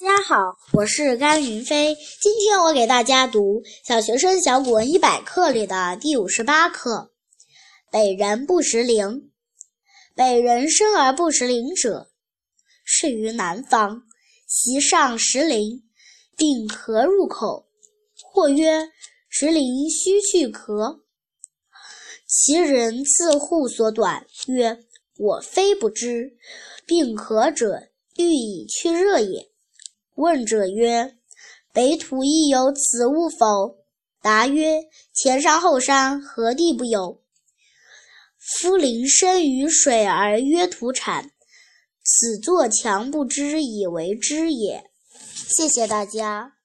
大家好，我是甘云飞。今天我给大家读《小学生小古文一百课》里的第五十八课：北人不识陵。北人生而不识陵者，是于南方。席上食陵，并壳入口？或曰：食陵须去壳。其人自护所短，曰：我非不知，并壳者？欲以去热也。问者曰：“北土亦有此物否？”答曰：“前山后山，何地不有？”夫林生于水而曰土产，此作强不知以为知也。谢谢大家。